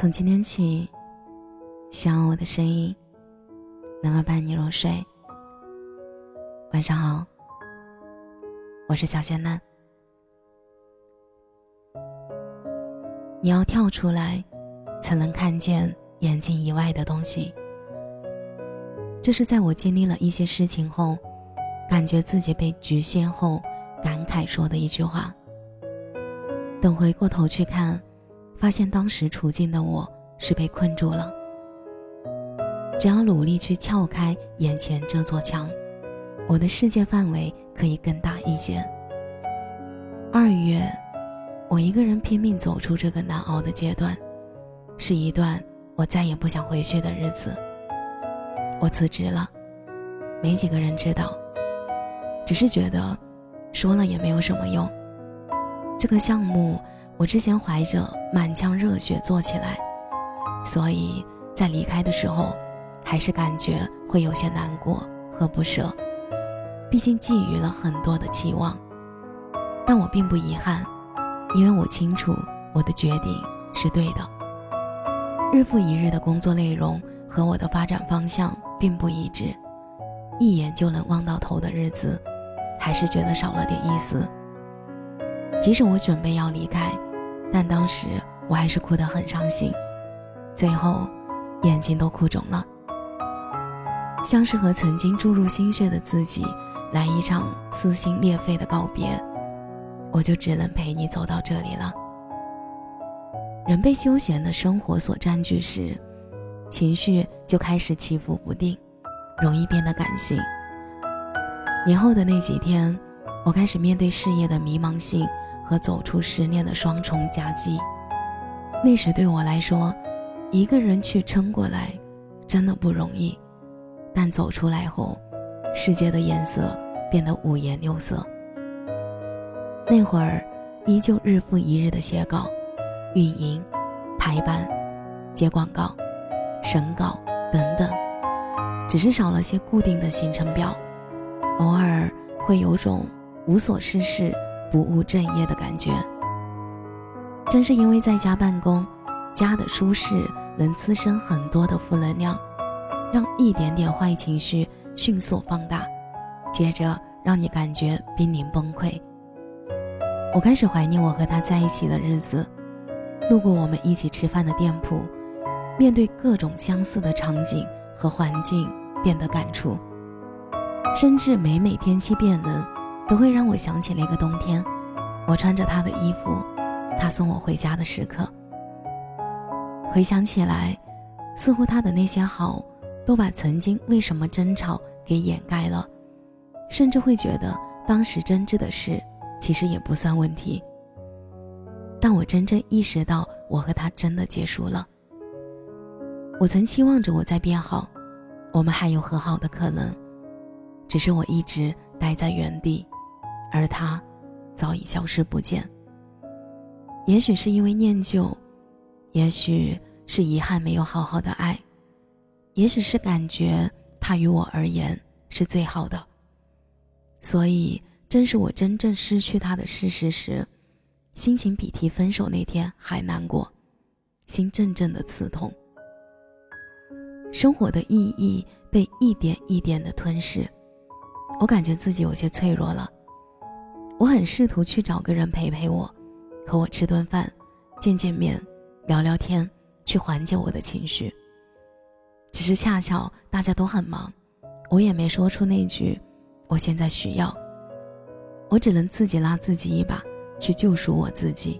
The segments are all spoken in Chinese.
从今天起，希望我的声音能够伴你入睡。晚上好，我是小仙男。你要跳出来，才能看见眼睛以外的东西。这是在我经历了一些事情后，感觉自己被局限后，感慨说的一句话。等回过头去看，发现当时处境的我是被困住了。只要努力去撬开眼前这座墙，我的世界范围可以更大一些。二月。我一个人拼命走出这个难熬的阶段，是一段我再也不想回去的日子。我辞职了，没几个人知道，只是觉得说了也没有什么用。这个项目我之前怀着满腔热血做起来，所以在离开的时候，还是感觉会有些难过和不舍，毕竟寄予了很多的期望。但我并不遗憾。因为我清楚我的决定是对的。日复一日的工作内容和我的发展方向并不一致，一眼就能望到头的日子，还是觉得少了点意思。即使我准备要离开，但当时我还是哭得很伤心，最后眼睛都哭肿了，像是和曾经注入心血的自己来一场撕心裂肺的告别。我就只能陪你走到这里了。人被休闲的生活所占据时，情绪就开始起伏不定，容易变得感性。年后的那几天，我开始面对事业的迷茫性和走出失恋的双重夹击。那时对我来说，一个人去撑过来，真的不容易。但走出来后，世界的颜色变得五颜六色。那会儿，依旧日复一日的写稿、运营、排版、接广告、审稿等等，只是少了些固定的行程表，偶尔会有种无所事事、不务正业的感觉。正是因为在家办公，家的舒适能滋生很多的负能量，让一点点坏情绪迅速放大，接着让你感觉濒临崩溃。我开始怀念我和他在一起的日子，路过我们一起吃饭的店铺，面对各种相似的场景和环境，变得感触。甚至每每天气变冷，都会让我想起那个冬天，我穿着他的衣服，他送我回家的时刻。回想起来，似乎他的那些好，都把曾经为什么争吵给掩盖了，甚至会觉得当时真挚的事。其实也不算问题，但我真正意识到，我和他真的结束了。我曾期望着我在变好，我们还有和好的可能，只是我一直待在原地，而他早已消失不见。也许是因为念旧，也许是遗憾没有好好的爱，也许是感觉他与我而言是最好的，所以。正是我真正失去他的事实时，心情比提分手那天还难过，心阵阵的刺痛。生活的意义被一点一点的吞噬，我感觉自己有些脆弱了。我很试图去找个人陪陪我，和我吃顿饭，见见面，聊聊天，去缓解我的情绪。只是恰巧大家都很忙，我也没说出那句“我现在需要”。我只能自己拉自己一把，去救赎我自己。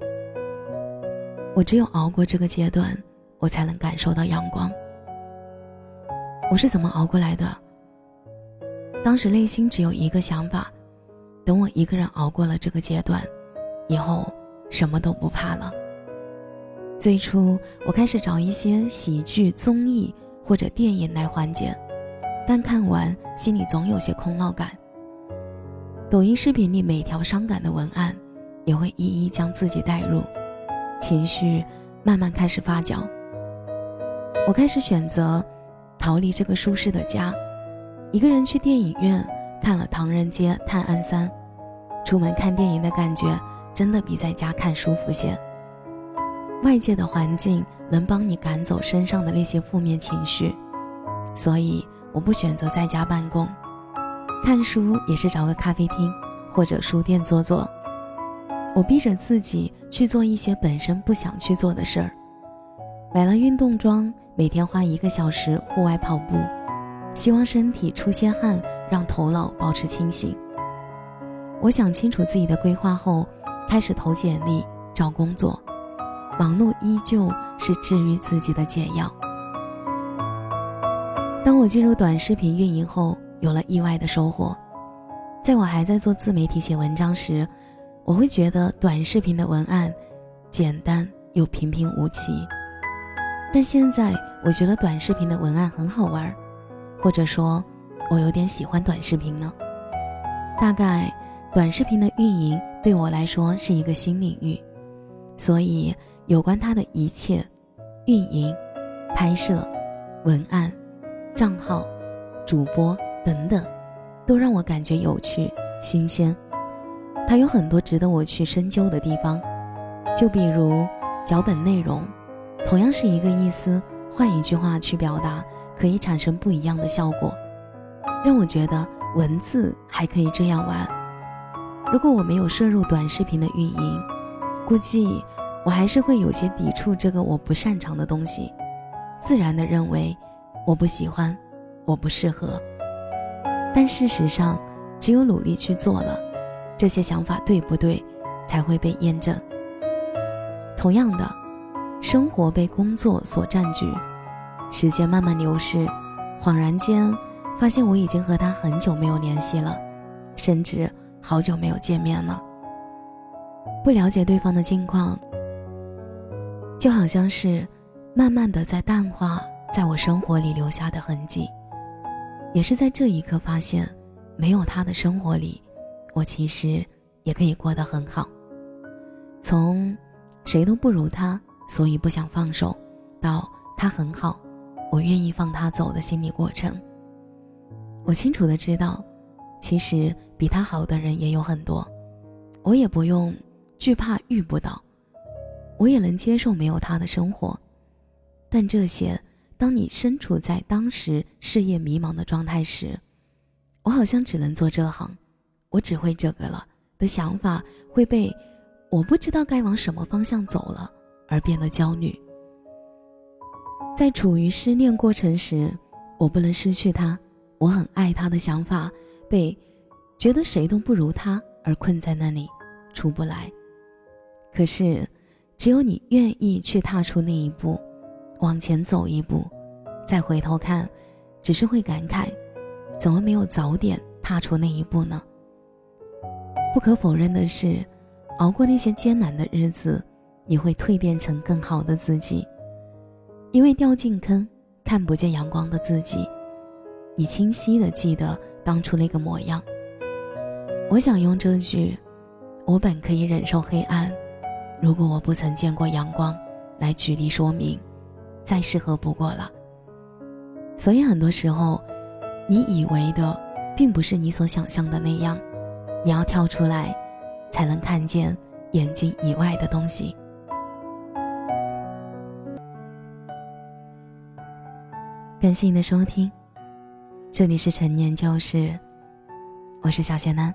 我只有熬过这个阶段，我才能感受到阳光。我是怎么熬过来的？当时内心只有一个想法：等我一个人熬过了这个阶段，以后什么都不怕了。最初，我开始找一些喜剧、综艺或者电影来缓解，但看完心里总有些空落感。抖音视频里每条伤感的文案，也会一一将自己带入，情绪慢慢开始发酵。我开始选择逃离这个舒适的家，一个人去电影院看了《唐人街探案三》，出门看电影的感觉真的比在家看舒服些。外界的环境能帮你赶走身上的那些负面情绪，所以我不选择在家办公。看书也是找个咖啡厅或者书店坐坐。我逼着自己去做一些本身不想去做的事儿，买了运动装，每天花一个小时户外跑步，希望身体出些汗，让头脑保持清醒。我想清楚自己的规划后，开始投简历找工作，忙碌依旧是治愈自己的解药。当我进入短视频运营后，有了意外的收获。在我还在做自媒体写文章时，我会觉得短视频的文案简单又平平无奇。但现在我觉得短视频的文案很好玩，或者说，我有点喜欢短视频呢。大概，短视频的运营对我来说是一个新领域，所以有关它的一切，运营、拍摄、文案、账号、主播。等等，都让我感觉有趣、新鲜。它有很多值得我去深究的地方，就比如脚本内容，同样是一个意思，换一句话去表达，可以产生不一样的效果，让我觉得文字还可以这样玩。如果我没有摄入短视频的运营，估计我还是会有些抵触这个我不擅长的东西，自然的认为我不喜欢，我不适合。但事实上，只有努力去做了，这些想法对不对，才会被验证。同样的，生活被工作所占据，时间慢慢流逝，恍然间发现我已经和他很久没有联系了，甚至好久没有见面了。不了解对方的近况，就好像是慢慢的在淡化在我生活里留下的痕迹。也是在这一刻发现，没有他的生活里，我其实也可以过得很好。从谁都不如他，所以不想放手，到他很好，我愿意放他走的心理过程。我清楚的知道，其实比他好的人也有很多，我也不用惧怕遇不到，我也能接受没有他的生活，但这些。当你身处在当时事业迷茫的状态时，我好像只能做这行，我只会这个了的想法会被我不知道该往什么方向走了而变得焦虑。在处于失恋过程时，我不能失去他，我很爱他的想法被觉得谁都不如他而困在那里，出不来。可是，只有你愿意去踏出那一步。往前走一步，再回头看，只是会感慨，怎么没有早点踏出那一步呢？不可否认的是，熬过那些艰难的日子，你会蜕变成更好的自己。因为掉进坑，看不见阳光的自己，你清晰的记得当初那个模样。我想用这句“我本可以忍受黑暗，如果我不曾见过阳光”来举例说明。再适合不过了。所以很多时候，你以为的，并不是你所想象的那样。你要跳出来，才能看见眼睛以外的东西。感谢你的收听，这里是陈年旧事，我是小贤男。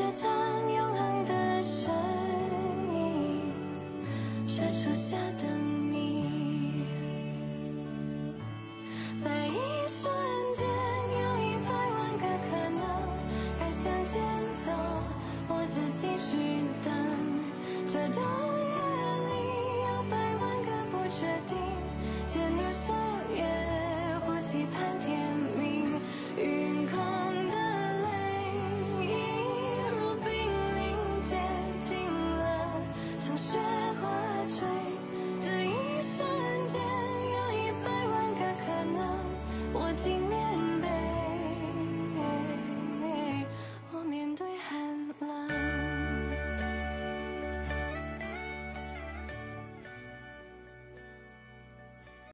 飘雪藏永恒的声音，雪树下的你，在一瞬间有一百万个可能，该向前走，或者继续等。这冬夜里有百万个不确定，渐入深夜或期盼天